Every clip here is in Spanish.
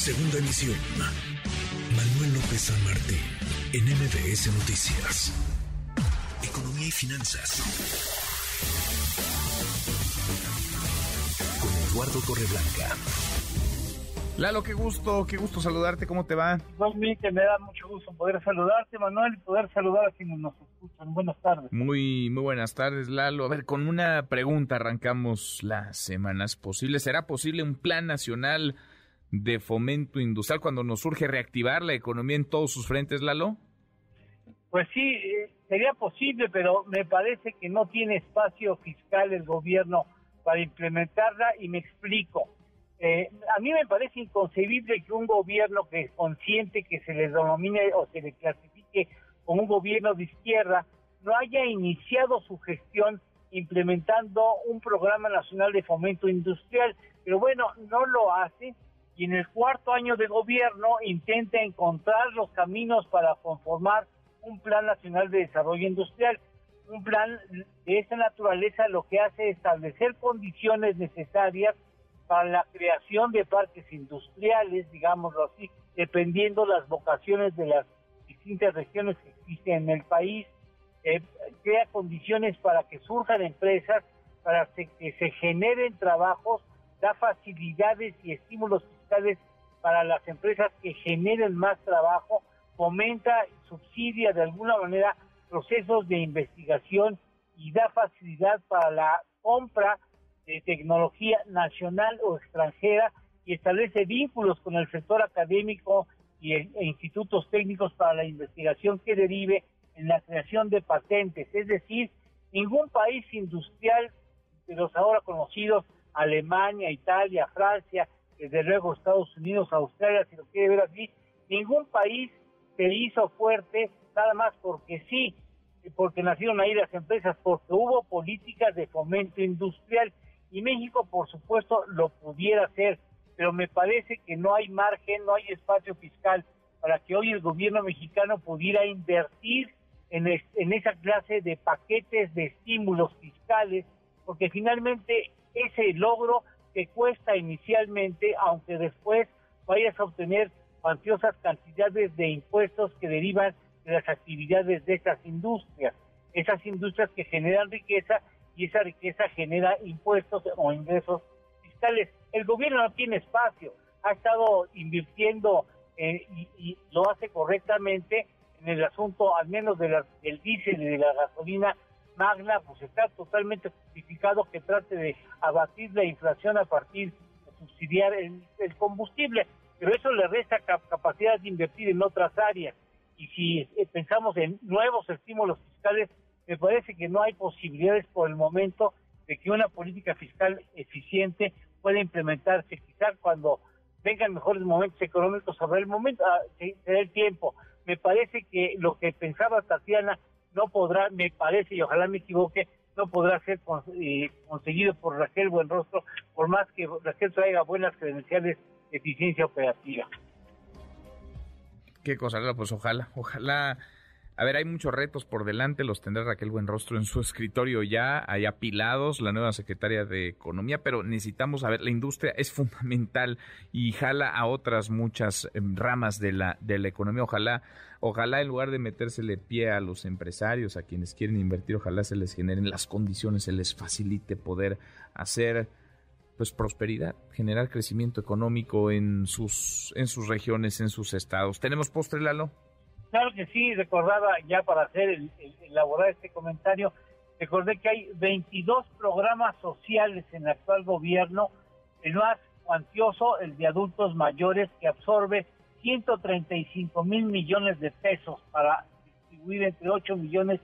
Segunda emisión. Manuel López San Martín, en MBS Noticias. Economía y finanzas. Con Eduardo Torreblanca. Lalo, qué gusto, qué gusto saludarte, ¿cómo te va? Igualmente me da mucho gusto poder saludarte, Manuel, y poder saludar a quienes nos escuchan. Buenas tardes. Muy, muy buenas tardes, Lalo. A ver, con una pregunta arrancamos las semanas posibles. ¿Será posible un plan nacional de fomento industrial cuando nos surge reactivar la economía en todos sus frentes, Lalo? Pues sí, eh, sería posible, pero me parece que no tiene espacio fiscal el gobierno para implementarla y me explico. Eh, a mí me parece inconcebible que un gobierno que es consciente que se le denomine o se le clasifique como un gobierno de izquierda no haya iniciado su gestión implementando un programa nacional de fomento industrial, pero bueno, no lo hace y en el cuarto año de gobierno intenta encontrar los caminos para conformar un plan nacional de desarrollo industrial. Un plan de esta naturaleza lo que hace es establecer condiciones necesarias para la creación de parques industriales, digámoslo así, dependiendo las vocaciones de las distintas regiones que existen en el país, eh, crea condiciones para que surjan empresas, para que se generen trabajos, da facilidades y estímulos para las empresas que generen más trabajo, fomenta subsidia de alguna manera procesos de investigación y da facilidad para la compra de tecnología nacional o extranjera y establece vínculos con el sector académico y e institutos técnicos para la investigación que derive en la creación de patentes. Es decir, ningún país industrial de los ahora conocidos, Alemania, Italia, Francia, desde luego Estados Unidos, Australia, si lo quiere ver así, ningún país se hizo fuerte nada más porque sí, porque nacieron ahí las empresas, porque hubo políticas de fomento industrial y México, por supuesto, lo pudiera hacer, pero me parece que no hay margen, no hay espacio fiscal para que hoy el gobierno mexicano pudiera invertir en, en esa clase de paquetes de estímulos fiscales, porque finalmente ese logro que cuesta inicialmente, aunque después vayas a obtener cuantiosas cantidades de impuestos que derivan de las actividades de esas industrias, esas industrias que generan riqueza y esa riqueza genera impuestos o ingresos fiscales. El gobierno no tiene espacio, ha estado invirtiendo eh, y, lo hace correctamente en el asunto al menos de del diésel y de la gasolina Magna, pues está totalmente justificado que trate de abatir la inflación a partir de subsidiar el, combustible, pero eso le resta capacidad de invertir en otras áreas. Y si eh, pensamos en nuevos estímulos fiscales, me parece que no hay posibilidades por el momento de que una política fiscal eficiente pueda implementarse. Quizás cuando vengan mejores momentos económicos sobre el momento, ah, será el tiempo. Me parece que lo que pensaba Tatiana no podrá, me parece, y ojalá me equivoque, no podrá ser eh, conseguido por Raquel Buenrostro, por más que Raquel traiga buenas credenciales de eficiencia operativa. Qué cosa, pues ojalá, ojalá a ver, hay muchos retos por delante, los tendrá Raquel Buenrostro en su escritorio ya, hay apilados, la nueva secretaria de Economía, pero necesitamos, a ver, la industria es fundamental y jala a otras muchas em, ramas de la, de la economía. Ojalá, ojalá en lugar de metérsele pie a los empresarios, a quienes quieren invertir, ojalá se les generen las condiciones, se les facilite poder hacer pues prosperidad, generar crecimiento económico en sus, en sus regiones, en sus estados. ¿Tenemos postre, Lalo? Claro que sí, recordaba ya para hacer el, elaborar este comentario, recordé que hay 22 programas sociales en el actual gobierno, el más cuantioso, el de adultos mayores, que absorbe 135 mil millones de pesos para distribuir entre 8 millones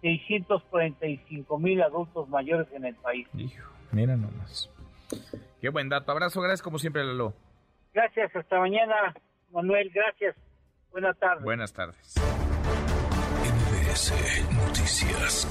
645 mil adultos mayores en el país. Hijo, mira nomás. Qué buen dato. Abrazo, gracias como siempre, Lalo. Gracias, hasta mañana, Manuel, gracias. Buenas tardes. Buenas tardes. NBS Noticias.